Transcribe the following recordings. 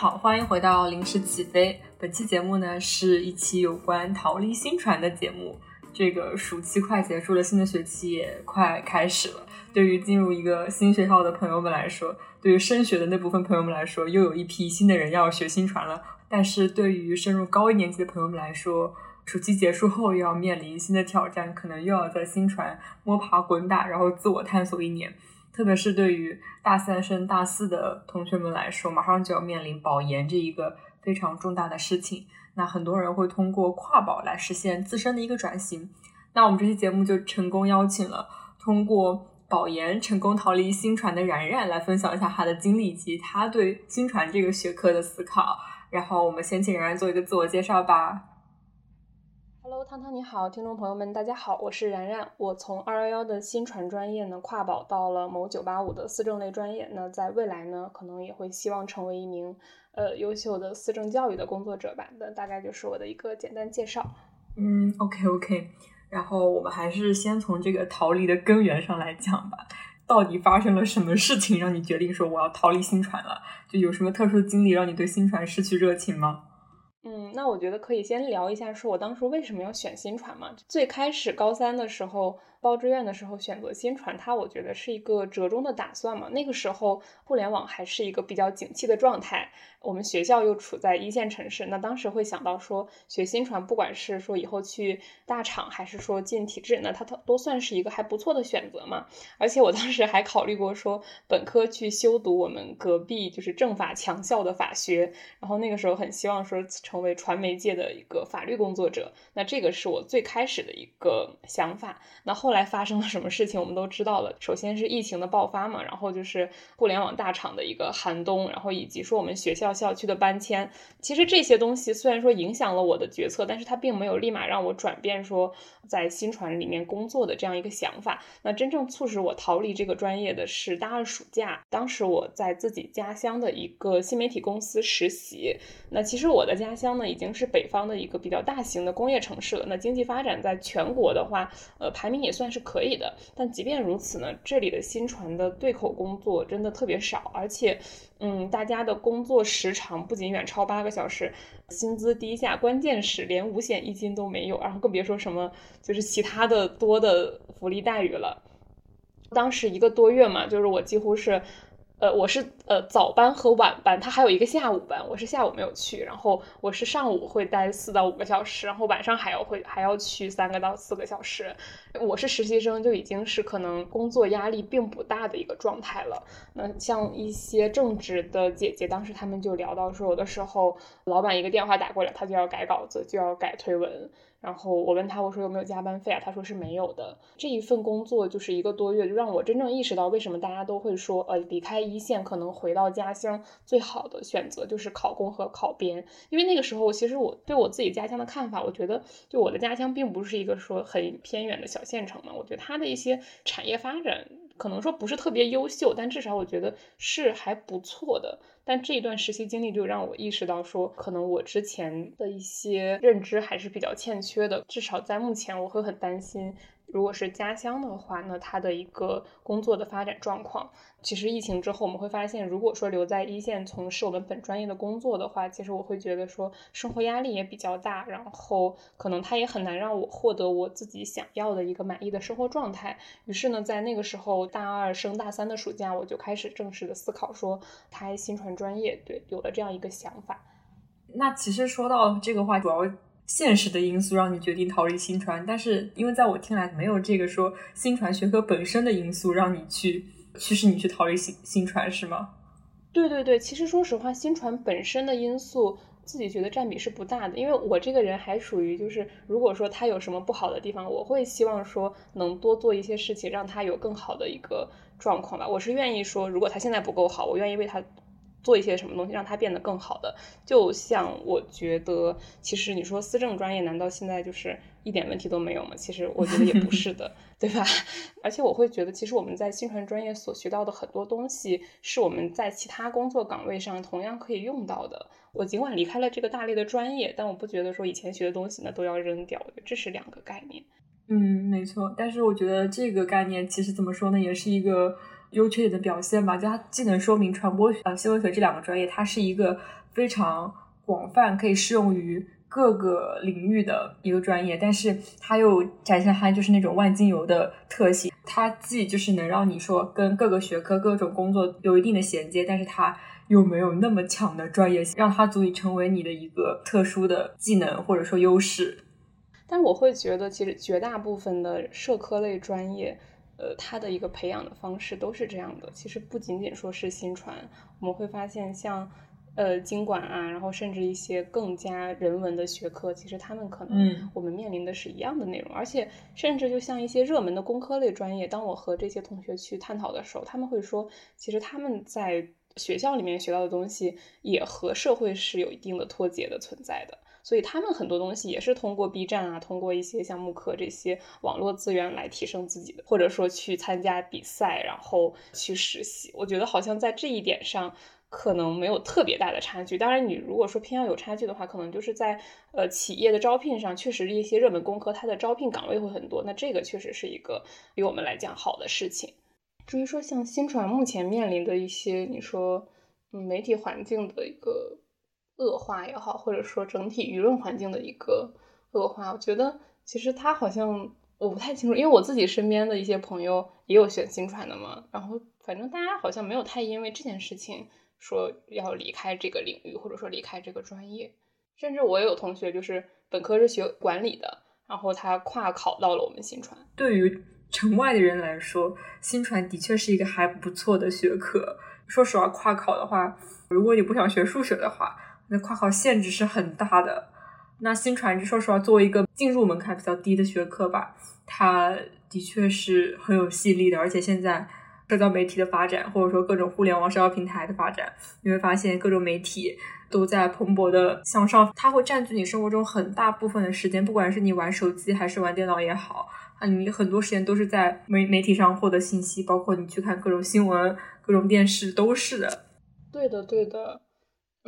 好，欢迎回到临时起飞。本期节目呢是一期有关逃离新传的节目。这个暑期快结束了，新的学期也快开始了。对于进入一个新学校的朋友们来说，对于升学的那部分朋友们来说，又有一批新的人要学新传了。但是对于升入高一年级的朋友们来说，暑期结束后又要面临新的挑战，可能又要在新传摸爬滚打，然后自我探索一年。特别是对于大三升大四的同学们来说，马上就要面临保研这一个非常重大的事情。那很多人会通过跨保来实现自身的一个转型。那我们这期节目就成功邀请了通过保研成功逃离新传的然然来分享一下他的经历以及他对新传这个学科的思考。然后我们先请然然做一个自我介绍吧。Hello，汤汤你好，听众朋友们大家好，我是然然。我从二幺幺的新传专业呢跨保到了某九八五的思政类专业。那在未来呢，可能也会希望成为一名呃优秀的思政教育的工作者吧。那大概就是我的一个简单介绍。嗯，OK OK。然后我们还是先从这个逃离的根源上来讲吧。到底发生了什么事情让你决定说我要逃离新传了？就有什么特殊的经历让你对新传失去热情吗？嗯，那我觉得可以先聊一下，说我当初为什么要选新传嘛。最开始高三的时候报志愿的时候选择新传，它我觉得是一个折中的打算嘛。那个时候互联网还是一个比较景气的状态。我们学校又处在一线城市，那当时会想到说学新传，不管是说以后去大厂，还是说进体制，那它它都算是一个还不错的选择嘛。而且我当时还考虑过说本科去修读我们隔壁就是政法强校的法学，然后那个时候很希望说成为传媒界的一个法律工作者。那这个是我最开始的一个想法。那后后来发生了什么事情，我们都知道了。首先是疫情的爆发嘛，然后就是互联网大厂的一个寒冬，然后以及说我们学校。校区的搬迁，其实这些东西虽然说影响了我的决策，但是它并没有立马让我转变说在新传里面工作的这样一个想法。那真正促使我逃离这个专业的是大二暑假，当时我在自己家乡的一个新媒体公司实习。那其实我的家乡呢，已经是北方的一个比较大型的工业城市了。那经济发展在全国的话，呃，排名也算是可以的。但即便如此呢，这里的新传的对口工作真的特别少，而且。嗯，大家的工作时长不仅远超八个小时，薪资低下，关键是连五险一金都没有，然后更别说什么就是其他的多的福利待遇了。当时一个多月嘛，就是我几乎是。呃，我是呃早班和晚班，他还有一个下午班，我是下午没有去，然后我是上午会待四到五个小时，然后晚上还要会还要去三个到四个小时。我是实习生，就已经是可能工作压力并不大的一个状态了。那像一些正职的姐姐，当时他们就聊到说，有的时候老板一个电话打过来，他就要改稿子，就要改推文。然后我问他，我说有没有加班费啊？他说是没有的。这一份工作就是一个多月，就让我真正意识到为什么大家都会说，呃，离开一线可能回到家乡最好的选择就是考公和考编。因为那个时候，其实我对我自己家乡的看法，我觉得就我的家乡并不是一个说很偏远的小县城嘛。我觉得它的一些产业发展可能说不是特别优秀，但至少我觉得是还不错的。但这一段实习经历就让我意识到，说可能我之前的一些认知还是比较欠缺的，至少在目前，我会很担心。如果是家乡的话，那他的一个工作的发展状况，其实疫情之后我们会发现，如果说留在一线从事我们本专业的工作的话，其实我会觉得说生活压力也比较大，然后可能他也很难让我获得我自己想要的一个满意的生活状态。于是呢，在那个时候大二升大三的暑假，我就开始正式的思考说，他新传专业，对，有了这样一个想法。那其实说到这个话，主要。现实的因素让你决定逃离新传，但是因为在我听来没有这个说新传学科本身的因素让你去驱使你去逃离新新传是吗？对对对，其实说实话，新传本身的因素自己觉得占比是不大的，因为我这个人还属于就是如果说他有什么不好的地方，我会希望说能多做一些事情让他有更好的一个状况吧。我是愿意说，如果他现在不够好，我愿意为他。做一些什么东西让它变得更好的，就像我觉得，其实你说思政专业难道现在就是一点问题都没有吗？其实我觉得也不是的，对吧？而且我会觉得，其实我们在新传专业所学到的很多东西，是我们在其他工作岗位上同样可以用到的。我尽管离开了这个大类的专业，但我不觉得说以前学的东西呢都要扔掉，这是两个概念。嗯，没错。但是我觉得这个概念其实怎么说呢，也是一个。优缺点的表现吧，就它既能说明传播学呃新闻学这两个专业，它是一个非常广泛，可以适用于各个领域的一个专业，但是它又展现它就是那种万金油的特性。它既就是能让你说跟各个学科、各种工作有一定的衔接，但是它又没有那么强的专业性，让它足以成为你的一个特殊的技能或者说优势。但我会觉得，其实绝大部分的社科类专业，呃，它的一个培养的方式都是这样的。其实不仅仅说是新传，我们会发现像，呃，经管啊，然后甚至一些更加人文的学科，其实他们可能我们面临的是一样的内容。而且，甚至就像一些热门的工科类专业，当我和这些同学去探讨的时候，他们会说，其实他们在学校里面学到的东西，也和社会是有一定的脱节的存在的。所以他们很多东西也是通过 B 站啊，通过一些像慕课这些网络资源来提升自己的，或者说去参加比赛，然后去实习。我觉得好像在这一点上可能没有特别大的差距。当然，你如果说偏要有差距的话，可能就是在呃企业的招聘上，确实一些热门工科它的招聘岗位会很多，那这个确实是一个比我们来讲好的事情。至于说像新传目前面临的一些你说嗯媒体环境的一个。恶化也好，或者说整体舆论环境的一个恶化，我觉得其实他好像我不太清楚，因为我自己身边的一些朋友也有选新传的嘛，然后反正大家好像没有太因为这件事情说要离开这个领域，或者说离开这个专业，甚至我也有同学就是本科是学管理的，然后他跨考到了我们新传。对于城外的人来说，新传的确是一个还不错的学科。说实话，跨考的话，如果你不想学数学的话。那跨考限制是很大的。那新传，说实话，作为一个进入门槛比较低的学科吧，它的确是很有吸引力的。而且现在社交媒体的发展，或者说各种互联网社交平台的发展，你会发现各种媒体都在蓬勃的向上，它会占据你生活中很大部分的时间。不管是你玩手机还是玩电脑也好，啊，你很多时间都是在媒媒体上获得信息，包括你去看各种新闻、各种电视都是的。对的，对的。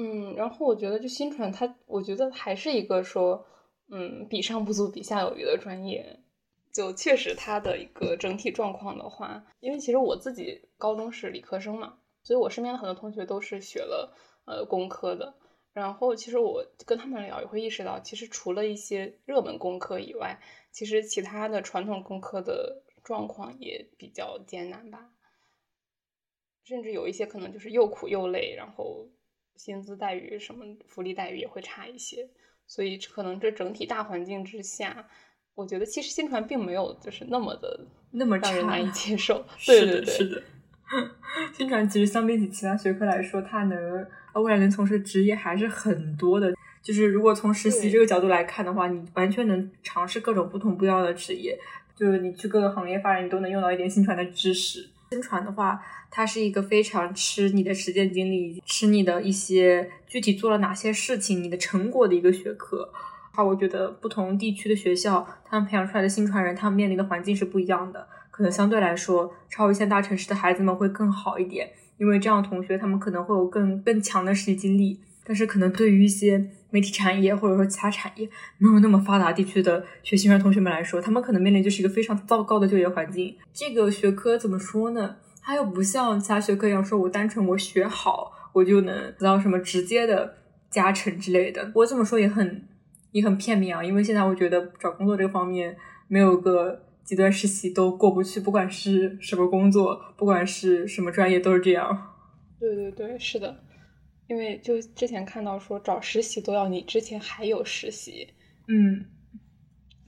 嗯，然后我觉得就新传它，我觉得还是一个说，嗯，比上不足，比下有余的专业。就确实它的一个整体状况的话，因为其实我自己高中是理科生嘛，所以我身边的很多同学都是学了呃工科的。然后其实我跟他们聊也会意识到，其实除了一些热门工科以外，其实其他的传统工科的状况也比较艰难吧，甚至有一些可能就是又苦又累，然后。薪资待遇什么福利待遇也会差一些，所以可能这整体大环境之下，我觉得其实新传并没有就是那么的那么让人难以接受。对对对，是的。新传其实相比起其他学科来说，它能未来能从事职业还是很多的。就是如果从实习这个角度来看的话，你完全能尝试各种不同不一样的职业，就是你去各个行业发展，你都能用到一点新传的知识。新传的话。它是一个非常吃你的实践经历，吃你的一些具体做了哪些事情，你的成果的一个学科。好，我觉得不同地区的学校，他们培养出来的新传人，他们面临的环境是不一样的。可能相对来说，超一线大城市的孩子们会更好一点，因为这样同学他们可能会有更更强的实习经历。但是，可能对于一些媒体产业或者说其他产业没有那么发达地区的学新传同学们来说，他们可能面临就是一个非常糟糕的就业环境。这个学科怎么说呢？它又不像其他学科一样，说我单纯我学好，我就能得到什么直接的加成之类的。我这么说也很也很片面啊，因为现在我觉得找工作这个方面，没有个几段实习都过不去，不管是什么工作，不管是什么专业，都是这样。对对对，是的，因为就之前看到说找实习都要你之前还有实习，嗯，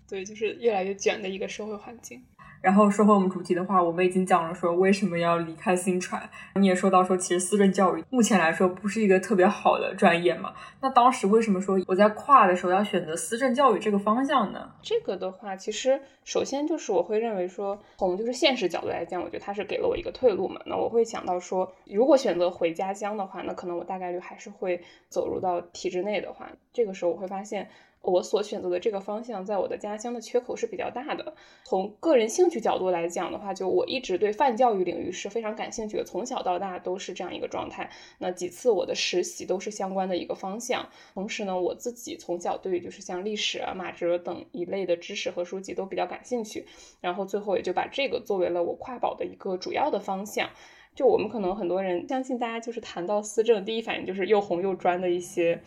对，就是越来越卷的一个社会环境。然后说回我们主题的话，我们已经讲了说为什么要离开新传。你也说到说，其实思政教育目前来说不是一个特别好的专业嘛。那当时为什么说我在跨的时候要选择思政教育这个方向呢？这个的话，其实首先就是我会认为说，从就是现实角度来讲，我觉得它是给了我一个退路嘛。那我会想到说，如果选择回家乡的话，那可能我大概率还是会走入到体制内的话，这个时候我会发现。我所选择的这个方向，在我的家乡的缺口是比较大的。从个人兴趣角度来讲的话，就我一直对泛教育领域是非常感兴趣的，从小到大都是这样一个状态。那几次我的实习都是相关的一个方向。同时呢，我自己从小对就是像历史啊、马哲等一类的知识和书籍都比较感兴趣。然后最后也就把这个作为了我跨保的一个主要的方向。就我们可能很多人相信，大家就是谈到思政，第一反应就是又红又专的一些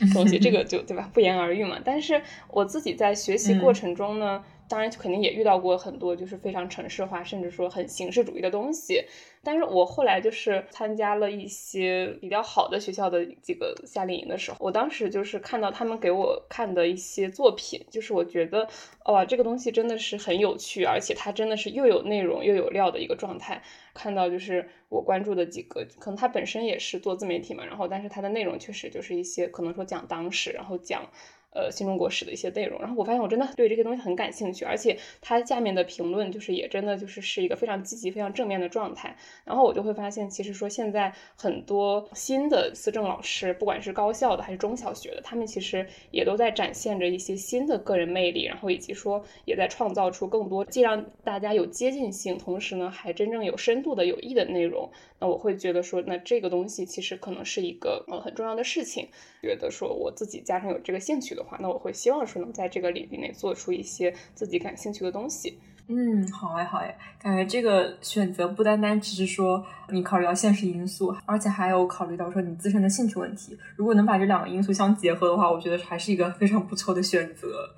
东西，这个 就对吧？不言而喻嘛。但是我自己在学习过程中呢。当然，肯定也遇到过很多就是非常城市化，甚至说很形式主义的东西。但是我后来就是参加了一些比较好的学校的几个夏令营的时候，我当时就是看到他们给我看的一些作品，就是我觉得，哇，这个东西真的是很有趣，而且它真的是又有内容又有料的一个状态。看到就是我关注的几个，可能他本身也是做自媒体嘛，然后但是他的内容确实就是一些可能说讲当时，然后讲。呃，新中国史的一些内容，然后我发现我真的对这些东西很感兴趣，而且它下面的评论就是也真的就是是一个非常积极、非常正面的状态。然后我就会发现，其实说现在很多新的思政老师，不管是高校的还是中小学的，他们其实也都在展现着一些新的个人魅力，然后以及说也在创造出更多既让大家有接近性，同时呢还真正有深度的有益的内容。那我会觉得说，那这个东西其实可能是一个呃很重要的事情。觉得说我自己加上有这个兴趣的话，那我会希望说能在这个领域内做出一些自己感兴趣的东西。嗯，好哎，好哎，感觉这个选择不单单只是说你考虑到现实因素，而且还有考虑到说你自身的兴趣问题。如果能把这两个因素相结合的话，我觉得还是一个非常不错的选择。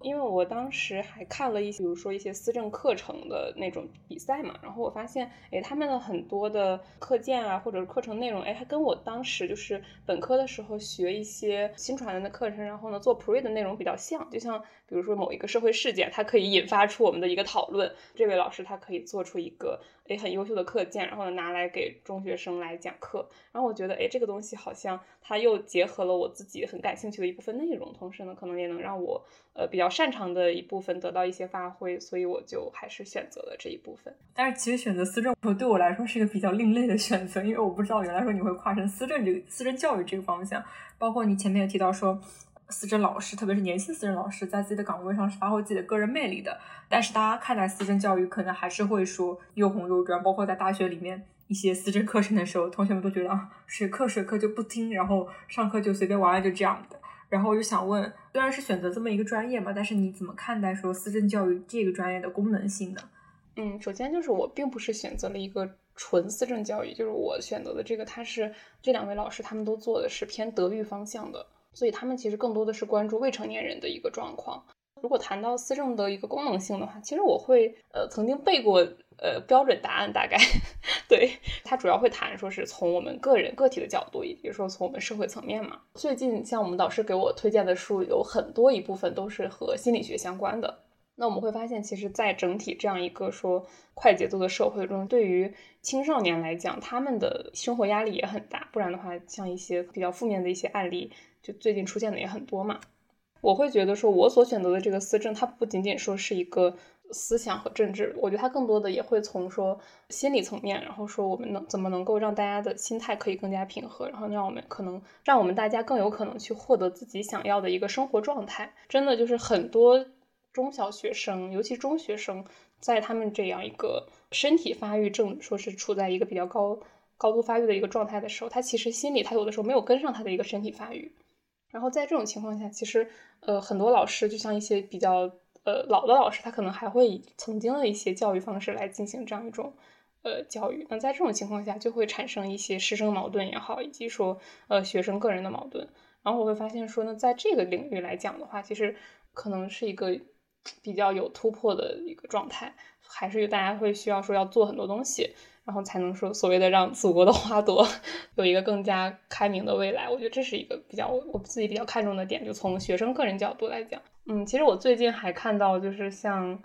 因为我当时还看了一些，比如说一些思政课程的那种比赛嘛，然后我发现，哎，他们的很多的课件啊，或者是课程内容，哎，它跟我当时就是本科的时候学一些新传的课程，然后呢做 pre 的内容比较像，就像比如说某一个社会事件，它可以引发出我们的一个讨论，这位老师他可以做出一个。诶，很优秀的课件，然后呢拿来给中学生来讲课，然后我觉得，诶，这个东西好像它又结合了我自己很感兴趣的一部分内容，同时呢，可能也能让我呃比较擅长的一部分得到一些发挥，所以我就还是选择了这一部分。但是其实选择思政对我来说是一个比较另类的选择，因为我不知道原来说你会跨成思政这个思政教育这个方向，包括你前面也提到说。思政老师，特别是年轻思政老师，在自己的岗位上是发挥自己的个人魅力的。但是大家看待思政教育，可能还是会说又红又专。包括在大学里面一些思政课程的时候，同学们都觉得啊，水课水课就不听，然后上课就随便玩玩，就这样的。然后我就想问，虽然是选择这么一个专业嘛，但是你怎么看待说思政教育这个专业的功能性呢？嗯，首先就是我并不是选择了一个纯思政教育，就是我选择的这个，他是这两位老师他们都做的是偏德育方向的。所以他们其实更多的是关注未成年人的一个状况。如果谈到思政的一个功能性的话，其实我会呃曾经背过呃标准答案，大概 对它主要会谈说是从我们个人个体的角度，也就是说从我们社会层面嘛。最近像我们导师给我推荐的书，有很多一部分都是和心理学相关的。那我们会发现，其实，在整体这样一个说快节奏的社会中，对于青少年来讲，他们的生活压力也很大。不然的话，像一些比较负面的一些案例。就最近出现的也很多嘛，我会觉得说，我所选择的这个思政，它不仅仅说是一个思想和政治，我觉得它更多的也会从说心理层面，然后说我们能怎么能够让大家的心态可以更加平和，然后让我们可能让我们大家更有可能去获得自己想要的一个生活状态。真的就是很多中小学生，尤其中学生，在他们这样一个身体发育正说是处在一个比较高高度发育的一个状态的时候，他其实心里他有的时候没有跟上他的一个身体发育。然后在这种情况下，其实，呃，很多老师就像一些比较呃老的老师，他可能还会以曾经的一些教育方式来进行这样一种呃教育。那在这种情况下，就会产生一些师生矛盾也好，以及说呃学生个人的矛盾。然后我会发现说呢，在这个领域来讲的话，其实可能是一个比较有突破的一个状态，还是大家会需要说要做很多东西。然后才能说所谓的让祖国的花朵 有一个更加开明的未来，我觉得这是一个比较我自己比较看重的点。就从学生个人角度来讲，嗯，其实我最近还看到就是像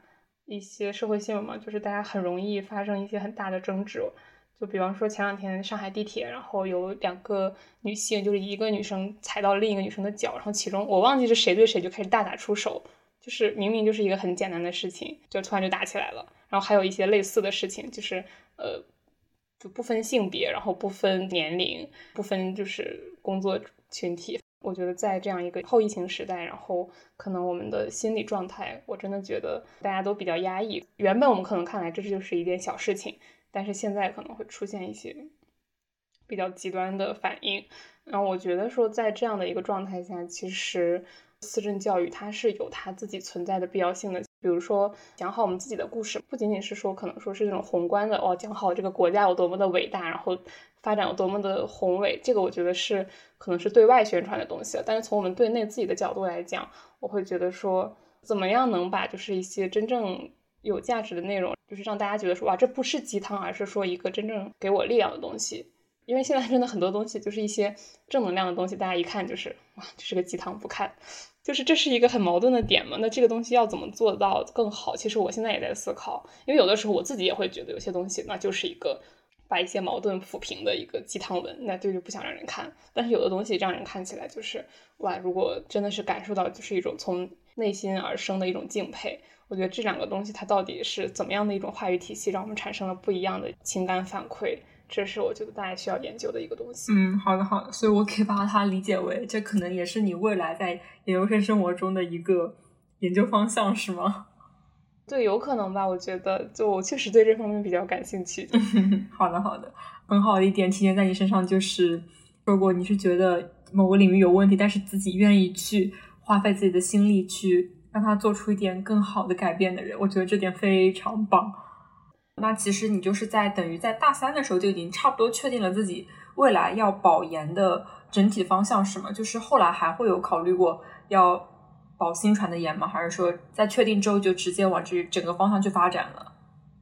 一些社会新闻嘛，就是大家很容易发生一些很大的争执。就比方说前两天上海地铁，然后有两个女性，就是一个女生踩到另一个女生的脚，然后其中我忘记是谁对谁就开始大打出手，就是明明就是一个很简单的事情，就突然就打起来了。然后还有一些类似的事情，就是呃。就不分性别，然后不分年龄，不分就是工作群体。我觉得在这样一个后疫情时代，然后可能我们的心理状态，我真的觉得大家都比较压抑。原本我们可能看来这就是一件小事情，但是现在可能会出现一些比较极端的反应。然后我觉得说，在这样的一个状态下，其实思政教育它是有它自己存在的必要性的。比如说讲好我们自己的故事，不仅仅是说可能说是那种宏观的哦，讲好这个国家有多么的伟大，然后发展有多么的宏伟，这个我觉得是可能是对外宣传的东西。但是从我们对内自己的角度来讲，我会觉得说，怎么样能把就是一些真正有价值的内容，就是让大家觉得说哇，这不是鸡汤，而是说一个真正给我力量的东西。因为现在真的很多东西就是一些正能量的东西，大家一看就是哇，这是个鸡汤，不看。就是这是一个很矛盾的点嘛？那这个东西要怎么做到更好？其实我现在也在思考，因为有的时候我自己也会觉得有些东西那就是一个把一些矛盾抚平的一个鸡汤文，那这就不想让人看。但是有的东西让人看起来就是哇，如果真的是感受到就是一种从内心而生的一种敬佩，我觉得这两个东西它到底是怎么样的一种话语体系，让我们产生了不一样的情感反馈？这是我觉得大家需要研究的一个东西。嗯，好的好的，所以我可以把它理解为，这可能也是你未来在研究生生活中的一个研究方向，是吗？对，有可能吧。我觉得，就我确实对这方面比较感兴趣。好的好的，很好的一点体现在你身上，就是如果你是觉得某个领域有问题，但是自己愿意去花费自己的心力去让他做出一点更好的改变的人，我觉得这点非常棒。那其实你就是在等于在大三的时候就已经差不多确定了自己未来要保研的整体方向是吗？就是后来还会有考虑过要保新传的研吗？还是说在确定之后就直接往这整个方向去发展了？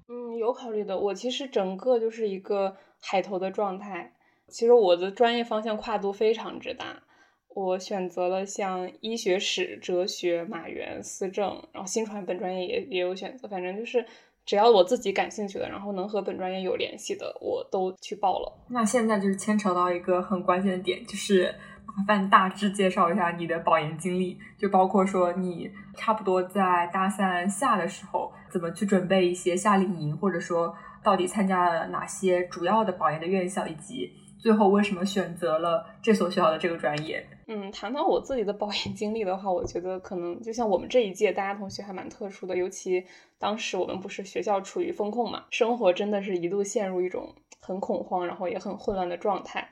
嗯，有考虑的。我其实整个就是一个海投的状态。其实我的专业方向跨度非常之大，我选择了像医学史、哲学、马原、思政，然后新传本专业也也有选择，反正就是。只要我自己感兴趣的，然后能和本专业有联系的，我都去报了。那现在就是牵扯到一个很关键的点，就是麻烦大致介绍一下你的保研经历，就包括说你差不多在大三下的时候，怎么去准备一些夏令营，或者说到底参加了哪些主要的保研的院校，以及最后为什么选择了这所学校的这个专业。嗯，谈到我自己的保研经历的话，我觉得可能就像我们这一届大家同学还蛮特殊的，尤其当时我们不是学校处于风控嘛，生活真的是一度陷入一种很恐慌，然后也很混乱的状态。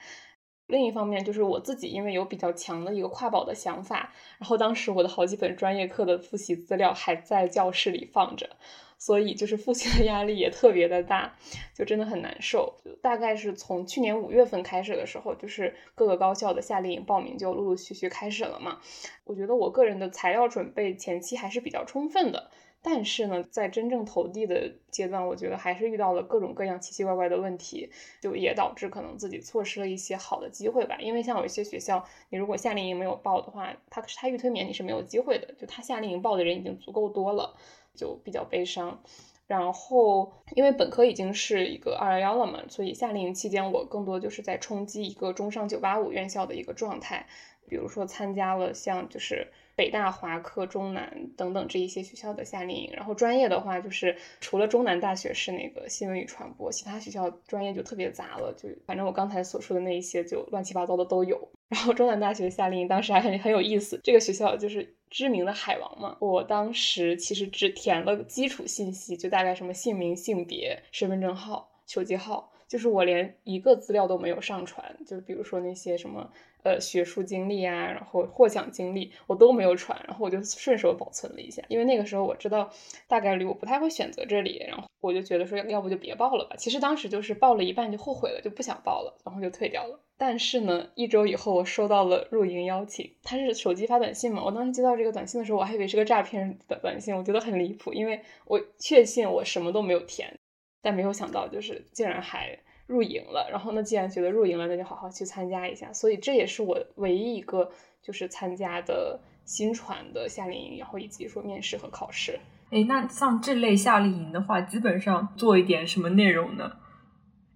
另一方面，就是我自己因为有比较强的一个跨保的想法，然后当时我的好几本专业课的复习资料还在教室里放着。所以就是复习的压力也特别的大，就真的很难受。就大概是从去年五月份开始的时候，就是各个高校的夏令营报名就陆陆续续开始了嘛。我觉得我个人的材料准备前期还是比较充分的，但是呢，在真正投递的阶段，我觉得还是遇到了各种各样奇奇怪怪的问题，就也导致可能自己错失了一些好的机会吧。因为像有一些学校，你如果夏令营没有报的话，他他预推免你是没有机会的，就他夏令营报的人已经足够多了。就比较悲伤，然后因为本科已经是一个二幺幺了嘛，所以夏令营期间我更多就是在冲击一个中上九八五院校的一个状态，比如说参加了像就是北大、华科、中南等等这一些学校的夏令营，然后专业的话就是除了中南大学是那个新闻与传播，其他学校专业就特别杂了，就反正我刚才所说的那一些就乱七八糟的都有。然后中南大学夏令营当时还很很有意思，这个学校就是知名的海王嘛。我当时其实只填了基础信息，就大概什么姓名、性别、身份证号、手机号，就是我连一个资料都没有上传，就比如说那些什么。呃，学术经历啊，然后获奖经历我都没有传，然后我就顺手保存了一下，因为那个时候我知道大概率我不太会选择这里，然后我就觉得说要不就别报了吧。其实当时就是报了一半就后悔了，就不想报了，然后就退掉了。但是呢，一周以后我收到了入营邀请，他是手机发短信嘛，我当时接到这个短信的时候，我还以为是个诈骗的短信，我觉得很离谱，因为我确信我什么都没有填，但没有想到就是竟然还。入营了，然后那既然觉得入营了，那就好好去参加一下。所以这也是我唯一一个就是参加的新传的夏令营，然后以及说面试和考试。哎，那像这类夏令营的话，基本上做一点什么内容呢？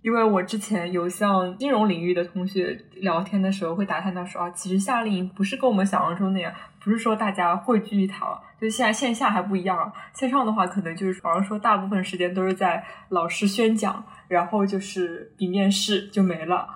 因为我之前有像金融领域的同学聊天的时候，会打探到说啊，其实夏令营不是跟我们想象中那样，不是说大家汇聚一堂，就现在线下还不一样，线上的话可能就是好像说大部分时间都是在老师宣讲，然后就是比面试就没了。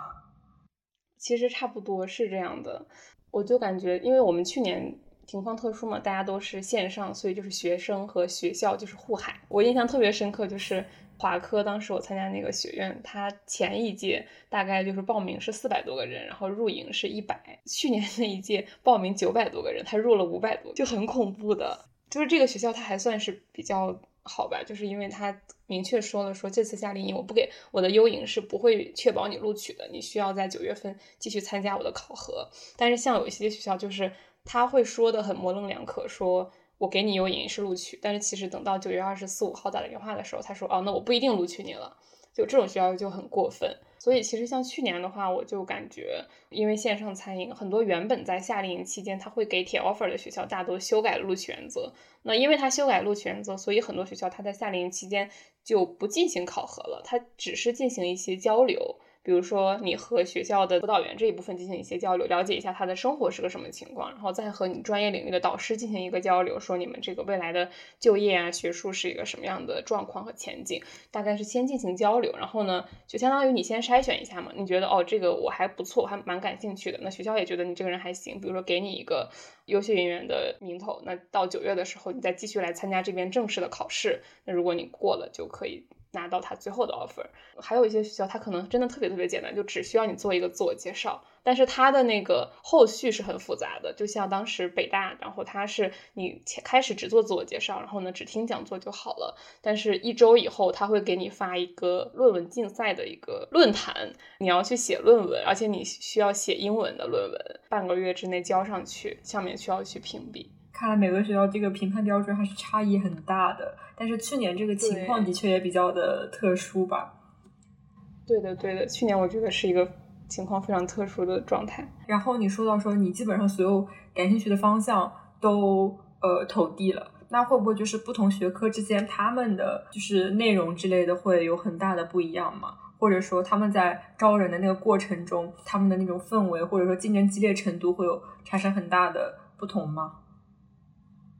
其实差不多是这样的，我就感觉，因为我们去年情况特殊嘛，大家都是线上，所以就是学生和学校就是互海。我印象特别深刻就是。华科当时我参加那个学院，他前一届大概就是报名是四百多个人，然后入营是一百。去年 那一届报名九百多个人，他入了五百多，就很恐怖的。就是这个学校它还算是比较好吧，就是因为它明确说了，说这次夏令营我不给我的优营是不会确保你录取的，你需要在九月份继续参加我的考核。但是像有一些学校，就是他会说的很模棱两可，说我给你有影视录取，但是其实等到九月二十四五号打电话的时候，他说哦，那我不一定录取你了。就这种学校就很过分，所以其实像去年的话，我就感觉，因为线上餐饮，很多原本在夏令营期间他会给铁 offer 的学校，大多修改录取原则。那因为他修改录取原则，所以很多学校他在夏令营期间就不进行考核了，他只是进行一些交流。比如说，你和学校的辅导员这一部分进行一些交流，了解一下他的生活是个什么情况，然后再和你专业领域的导师进行一个交流，说你们这个未来的就业啊、学术是一个什么样的状况和前景，大概是先进行交流，然后呢，就相当于你先筛选一下嘛，你觉得哦，这个我还不错，还蛮感兴趣的，那学校也觉得你这个人还行，比如说给你一个优秀人员的名头，那到九月的时候，你再继续来参加这边正式的考试，那如果你过了，就可以。拿到他最后的 offer，还有一些学校，他可能真的特别特别简单，就只需要你做一个自我介绍，但是他的那个后续是很复杂的。就像当时北大，然后他是你开始只做自我介绍，然后呢只听讲座就好了，但是一周以后他会给你发一个论文竞赛的一个论坛，你要去写论文，而且你需要写英文的论文，半个月之内交上去，上面需要去评比。看来每个学校这个评判标准还是差异很大的，但是去年这个情况的确也比较的特殊吧。对的，对的，去年我觉得是一个情况非常特殊的状态。然后你说到说你基本上所有感兴趣的方向都呃投递了，那会不会就是不同学科之间他们的就是内容之类的会有很大的不一样吗？或者说他们在招人的那个过程中，他们的那种氛围或者说竞争激烈程度会有产生很大的不同吗？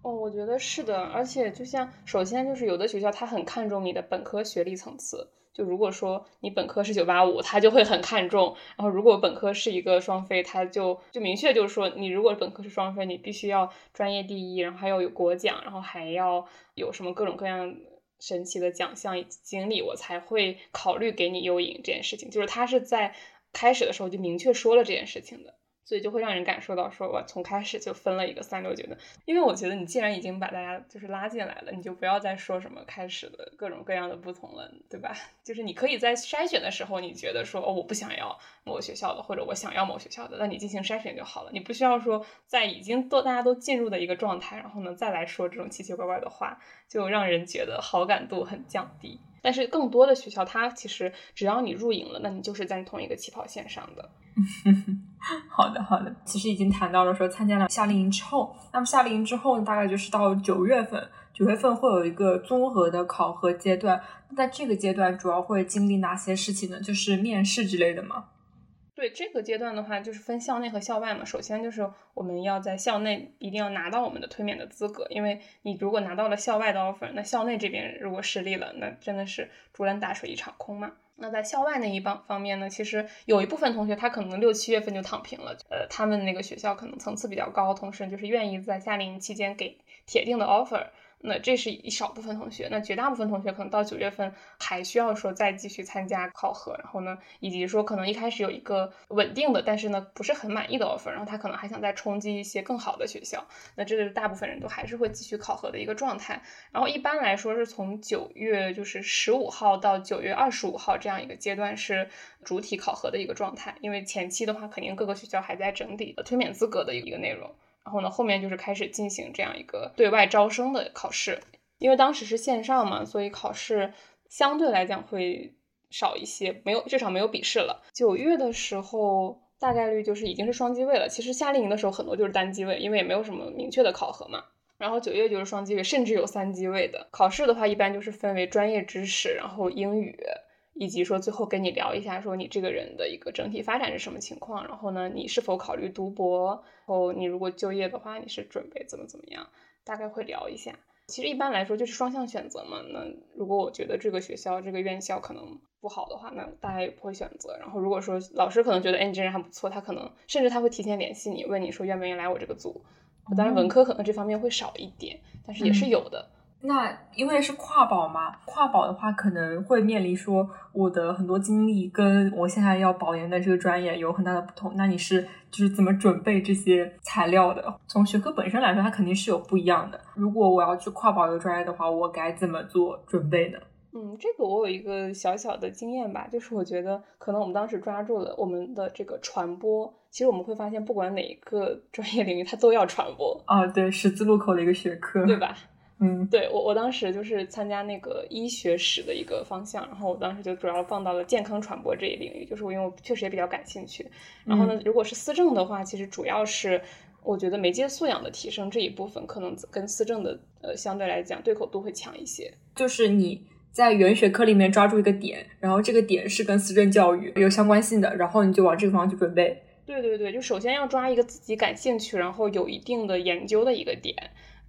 哦，我觉得是的，而且就像首先就是有的学校他很看重你的本科学历层次，就如果说你本科是九八五，他就会很看重；然后如果本科是一个双非，他就就明确就是说，你如果本科是双非，你必须要专业第一，然后还要有国奖，然后还要有什么各种各样神奇的奖项以及经历，我才会考虑给你优营这件事情。就是他是在开始的时候就明确说了这件事情的。所以就会让人感受到，说我从开始就分了一个三六九等，因为我觉得你既然已经把大家就是拉进来了，你就不要再说什么开始的各种各样的不同了，对吧？就是你可以在筛选的时候，你觉得说哦，我不想要某学校的，或者我想要某学校的，那你进行筛选就好了，你不需要说在已经都大家都进入的一个状态，然后呢再来说这种奇奇怪怪的话，就让人觉得好感度很降低。但是更多的学校，它其实只要你入营了，那你就是在同一个起跑线上的。好的，好的。其实已经谈到了说参加了夏令营之后，那么夏令营之后呢，大概就是到九月份，九月份会有一个综合的考核阶段。那在这个阶段主要会经历哪些事情呢？就是面试之类的吗？对这个阶段的话，就是分校内和校外嘛。首先就是我们要在校内一定要拿到我们的推免的资格，因为你如果拿到了校外的 offer，那校内这边如果失利了，那真的是竹篮打水一场空嘛。那在校外那一帮方面呢，其实有一部分同学他可能六七月份就躺平了，呃，他们那个学校可能层次比较高，同时就是愿意在夏令营期间给铁定的 offer。那这是一少部分同学，那绝大部分同学可能到九月份还需要说再继续参加考核，然后呢，以及说可能一开始有一个稳定的，但是呢不是很满意的 offer，然后他可能还想再冲击一些更好的学校，那这是大部分人都还是会继续考核的一个状态。然后一般来说是从九月就是十五号到九月二十五号这样一个阶段是主体考核的一个状态，因为前期的话肯定各个学校还在整理推免资格的一个内容。然后呢，后面就是开始进行这样一个对外招生的考试，因为当时是线上嘛，所以考试相对来讲会少一些，没有至少没有笔试了。九月的时候大概率就是已经是双机位了。其实夏令营的时候很多就是单机位，因为也没有什么明确的考核嘛。然后九月就是双机位，甚至有三机位的考试的话，一般就是分为专业知识，然后英语。以及说最后跟你聊一下，说你这个人的一个整体发展是什么情况，然后呢，你是否考虑读博？然后你如果就业的话，你是准备怎么怎么样？大概会聊一下。其实一般来说就是双向选择嘛。那如果我觉得这个学校这个院校可能不好的话，那大家也不会选择。然后如果说老师可能觉得哎你这人还不错，他可能甚至他会提前联系你，问你说愿不愿意来我这个组。当然文科可能这方面会少一点，但是也是有的。那因为是跨保嘛，跨保的话可能会面临说我的很多经历跟我现在要保研的这个专业有很大的不同。那你是就是怎么准备这些材料的？从学科本身来说，它肯定是有不一样的。如果我要去跨保一个专业的话，我该怎么做准备呢？嗯，这个我有一个小小的经验吧，就是我觉得可能我们当时抓住了我们的这个传播，其实我们会发现，不管哪一个专业领域，它都要传播啊，对，十字路口的一个学科，对吧？嗯，对我我当时就是参加那个医学史的一个方向，然后我当时就主要放到了健康传播这一领域，就是我因为我确实也比较感兴趣。然后呢，如果是思政的话，其实主要是我觉得媒介素养的提升这一部分，可能跟思政的呃相对来讲对口度会强一些。就是你。在原学科里面抓住一个点，然后这个点是跟思政教育有相关性的，然后你就往这个方向去准备。对对对，就首先要抓一个自己感兴趣，然后有一定的研究的一个点，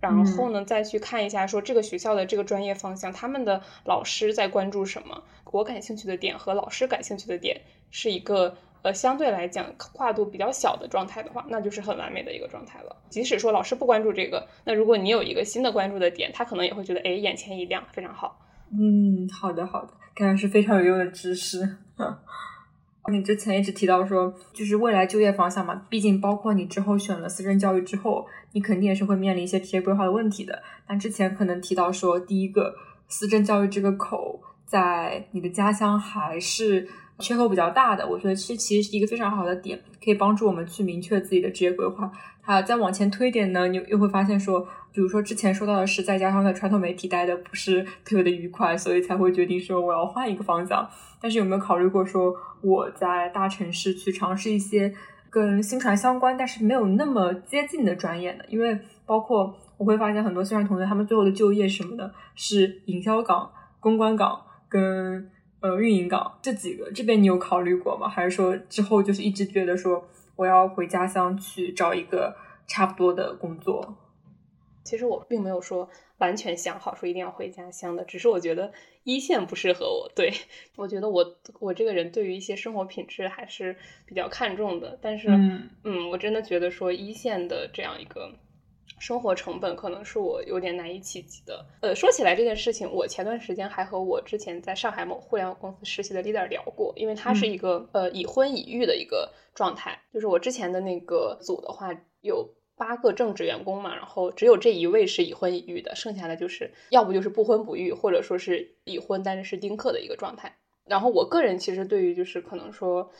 然后呢再去看一下说这个学校的这个专业方向，他们的老师在关注什么，我感兴趣的点和老师感兴趣的点是一个呃相对来讲跨度比较小的状态的话，那就是很完美的一个状态了。即使说老师不关注这个，那如果你有一个新的关注的点，他可能也会觉得哎眼前一亮，非常好。嗯，好的好的，感觉是非常有用的知识。你之前一直提到说，就是未来就业方向嘛，毕竟包括你之后选了思政教育之后，你肯定也是会面临一些职业规划的问题的。那之前可能提到说，第一个思政教育这个口在你的家乡还是缺口比较大的，我觉得其实其实是一个非常好的点，可以帮助我们去明确自己的职业规划。啊，再往前推点呢，你又会发现说，比如说之前说到的是在家乡的传统媒体待的不是特别的愉快，所以才会决定说我要换一个方向。但是有没有考虑过说我在大城市去尝试一些跟新传相关，但是没有那么接近的专业呢？因为包括我会发现很多新传同学他们最后的就业什么的，是营销岗、公关岗跟呃运营岗这几个。这边你有考虑过吗？还是说之后就是一直觉得说？我要回家乡去找一个差不多的工作。其实我并没有说完全想好说一定要回家乡的，只是我觉得一线不适合我。对 我觉得我我这个人对于一些生活品质还是比较看重的，但是嗯，我真的觉得说一线的这样一个。生活成本可能是我有点难以企及的。呃，说起来这件事情，我前段时间还和我之前在上海某互联网公司实习的 leader 聊过，因为他是一个呃已婚已育的一个状态。就是我之前的那个组的话，有八个正职员工嘛，然后只有这一位是已婚已育的，剩下的就是要不就是不婚不育，或者说是已婚但是是丁克的一个状态。然后我个人其实对于就是可能说。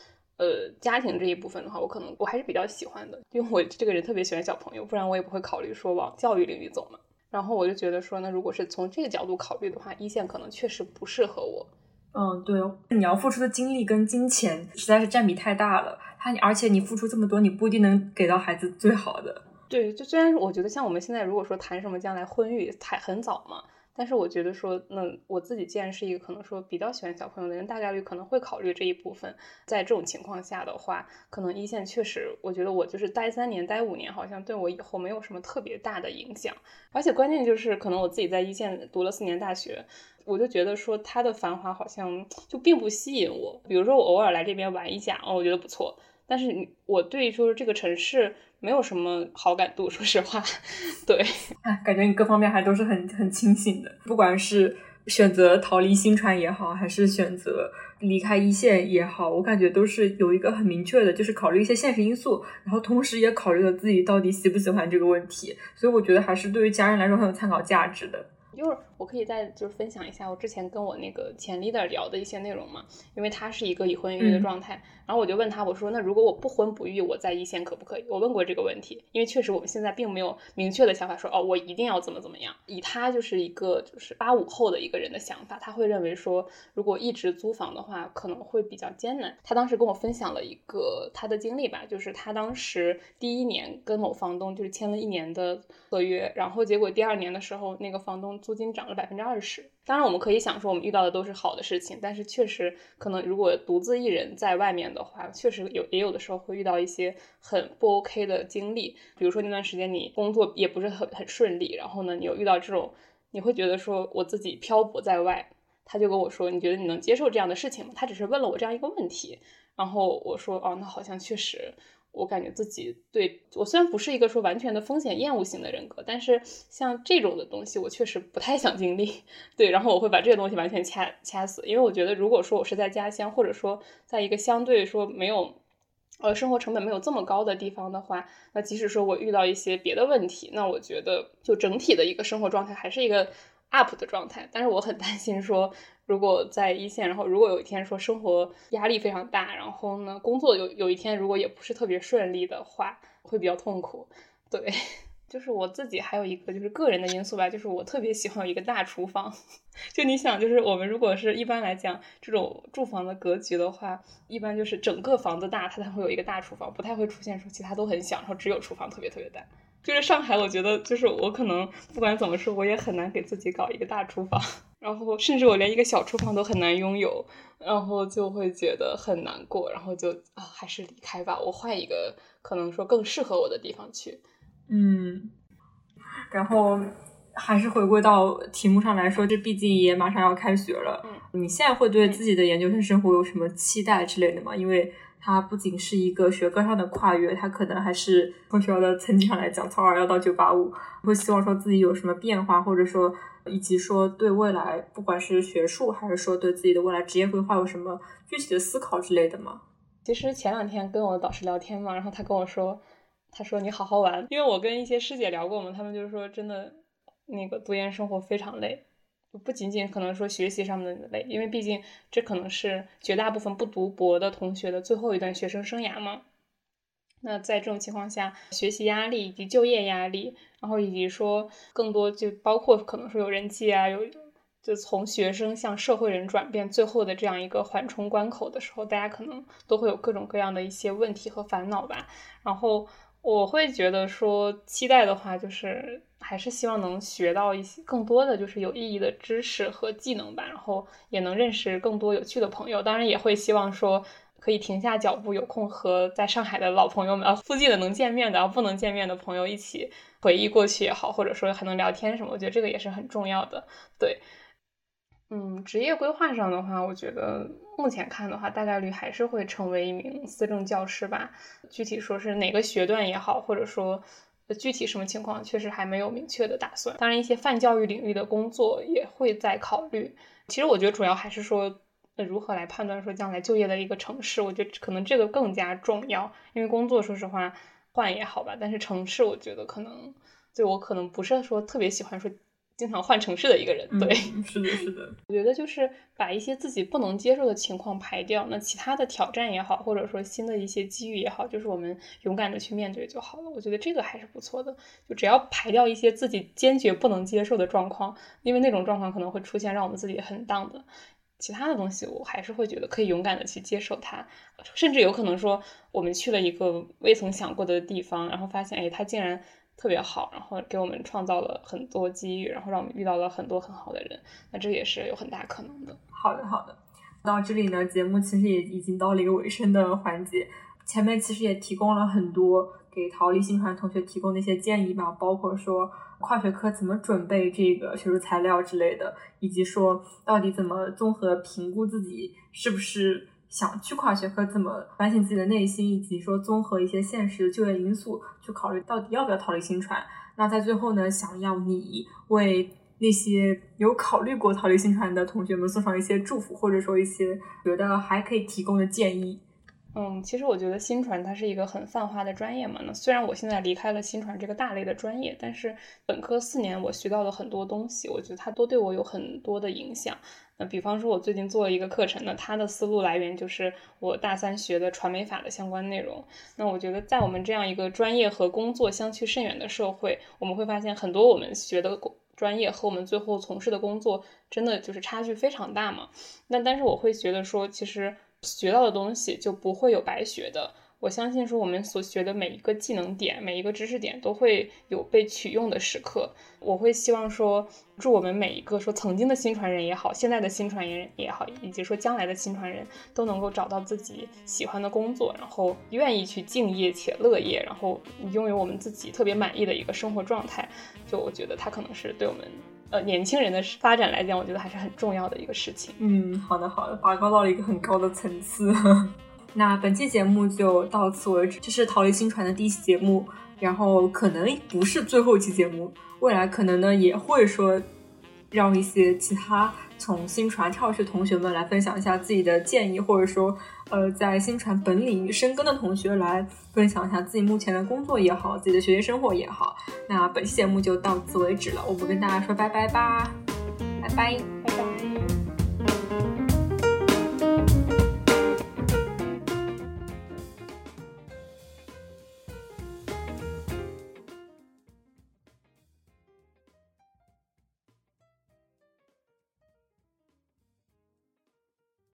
呃，家庭这一部分的话，我可能我还是比较喜欢的，因为我这个人特别喜欢小朋友，不然我也不会考虑说往教育领域走嘛。然后我就觉得说，那如果是从这个角度考虑的话，一线可能确实不适合我。嗯，对，你要付出的精力跟金钱实在是占比太大了，他而且你付出这么多，你不一定能给到孩子最好的。对，就虽然我觉得像我们现在如果说谈什么将来婚育，还很早嘛。但是我觉得说，那我自己既然是一个可能说比较喜欢小朋友的人，大概率可能会考虑这一部分。在这种情况下的话，可能一线确实，我觉得我就是待三年、待五年，好像对我以后没有什么特别大的影响。而且关键就是，可能我自己在一线读了四年大学，我就觉得说它的繁华好像就并不吸引我。比如说我偶尔来这边玩一下，哦，我觉得不错。但是你我对说这个城市。没有什么好感度，说实话，对，哎，感觉你各方面还都是很很清醒的，不管是选择逃离新传也好，还是选择离开一线也好，我感觉都是有一个很明确的，就是考虑一些现实因素，然后同时也考虑了自己到底喜不喜欢这个问题，所以我觉得还是对于家人来说很有参考价值的。一会儿我可以再就是分享一下我之前跟我那个前 leader 聊的一些内容嘛，因为他是一个已婚已育的状态，然后我就问他，我说那如果我不婚不育，我在一线可不可以？我问过这个问题，因为确实我们现在并没有明确的想法说哦，我一定要怎么怎么样。以他就是一个就是八五后的一个人的想法，他会认为说如果一直租房的话可能会比较艰难。他当时跟我分享了一个他的经历吧，就是他当时第一年跟某房东就是签了一年的合约，然后结果第二年的时候那个房东。租金涨了百分之二十，当然我们可以想说我们遇到的都是好的事情，但是确实可能如果独自一人在外面的话，确实有也有的时候会遇到一些很不 OK 的经历，比如说那段时间你工作也不是很很顺利，然后呢你又遇到这种，你会觉得说我自己漂泊在外，他就跟我说你觉得你能接受这样的事情吗？他只是问了我这样一个问题，然后我说哦那好像确实。我感觉自己对我虽然不是一个说完全的风险厌恶型的人格，但是像这种的东西，我确实不太想经历。对，然后我会把这些东西完全掐掐死，因为我觉得如果说我是在家乡，或者说在一个相对说没有呃生活成本没有这么高的地方的话，那即使说我遇到一些别的问题，那我觉得就整体的一个生活状态还是一个 up 的状态。但是我很担心说。如果在一线，然后如果有一天说生活压力非常大，然后呢工作有有一天如果也不是特别顺利的话，会比较痛苦。对，就是我自己还有一个就是个人的因素吧，就是我特别喜欢有一个大厨房。就你想，就是我们如果是一般来讲这种住房的格局的话，一般就是整个房子大，它才会有一个大厨房，不太会出现说其他都很小，然后只有厨房特别特别大。就是上海，我觉得就是我可能不管怎么说，我也很难给自己搞一个大厨房，然后甚至我连一个小厨房都很难拥有，然后就会觉得很难过，然后就啊，还是离开吧，我换一个可能说更适合我的地方去。嗯，然后还是回归到题目上来说，这毕竟也马上要开学了，你现在会对自己的研究生生活有什么期待之类的吗？因为它不仅是一个学科上的跨越，它可能还是从学校的层级上来讲，从二幺到九八五，会希望说自己有什么变化，或者说以及说对未来，不管是学术还是说对自己的未来职业规划有什么具体的思考之类的吗？其实前两天跟我的导师聊天嘛，然后他跟我说，他说你好好玩，因为我跟一些师姐聊过嘛，他们就是说真的那个读研生活非常累。不仅仅可能说学习上面的累，因为毕竟这可能是绝大部分不读博的同学的最后一段学生生涯嘛。那在这种情况下，学习压力以及就业压力，然后以及说更多就包括可能说有人际啊，有就从学生向社会人转变最后的这样一个缓冲关口的时候，大家可能都会有各种各样的一些问题和烦恼吧。然后我会觉得说期待的话就是。还是希望能学到一些更多的就是有意义的知识和技能吧，然后也能认识更多有趣的朋友。当然也会希望说可以停下脚步，有空和在上海的老朋友们啊，附近的能见面的，然后不能见面的朋友一起回忆过去也好，或者说还能聊天什么，我觉得这个也是很重要的。对，嗯，职业规划上的话，我觉得目前看的话，大概率还是会成为一名思政教师吧。具体说是哪个学段也好，或者说。具体什么情况，确实还没有明确的打算。当然，一些泛教育领域的工作也会在考虑。其实，我觉得主要还是说，如何来判断说将来就业的一个城市，我觉得可能这个更加重要。因为工作，说实话，换也好吧，但是城市，我觉得可能，对我可能不是说特别喜欢说。经常换城市的一个人，对，是的，是的。我觉得就是把一些自己不能接受的情况排掉，那其他的挑战也好，或者说新的一些机遇也好，就是我们勇敢的去面对就好了。我觉得这个还是不错的。就只要排掉一些自己坚决不能接受的状况，因为那种状况可能会出现让我们自己很荡的。其他的东西，我还是会觉得可以勇敢的去接受它，甚至有可能说我们去了一个未曾想过的地方，然后发现，哎，它竟然。特别好，然后给我们创造了很多机遇，然后让我们遇到了很多很好的人，那这也是有很大可能的。好的，好的。到这里呢，节目其实也已经到了一个尾声的环节。前面其实也提供了很多给逃离新传同学提供的一些建议吧，包括说跨学科怎么准备这个学术材料之类的，以及说到底怎么综合评估自己是不是。想去跨学科，怎么反省自己的内心，以及说综合一些现实就业因素，去考虑到底要不要逃离新传。那在最后呢，想要你为那些有考虑过逃离新传的同学们送上一些祝福，或者说一些觉得还可以提供的建议。嗯，其实我觉得新传它是一个很泛化的专业嘛。那虽然我现在离开了新传这个大类的专业，但是本科四年我学到了很多东西，我觉得它都对我有很多的影响。那比方说，我最近做了一个课程，呢它的思路来源就是我大三学的传媒法的相关内容。那我觉得，在我们这样一个专业和工作相去甚远的社会，我们会发现很多我们学的专业和我们最后从事的工作，真的就是差距非常大嘛。那但是我会觉得说，其实学到的东西就不会有白学的。我相信说，我们所学的每一个技能点、每一个知识点都会有被取用的时刻。我会希望说，祝我们每一个说曾经的新传人也好，现在的新传人也好，以及说将来的新传人都能够找到自己喜欢的工作，然后愿意去敬业且乐业，然后拥有我们自己特别满意的一个生活状态。就我觉得，它可能是对我们呃年轻人的发展来讲，我觉得还是很重要的一个事情。嗯，好的好的，拔高到了一个很高的层次。那本期节目就到此为止，这是逃离新传的第一期节目，然后可能不是最后一期节目，未来可能呢也会说让一些其他从新传跳去同学们来分享一下自己的建议，或者说呃在新传本领域深耕的同学来分享一下自己目前的工作也好，自己的学习生活也好。那本期节目就到此为止了，我们跟大家说拜拜吧，拜拜。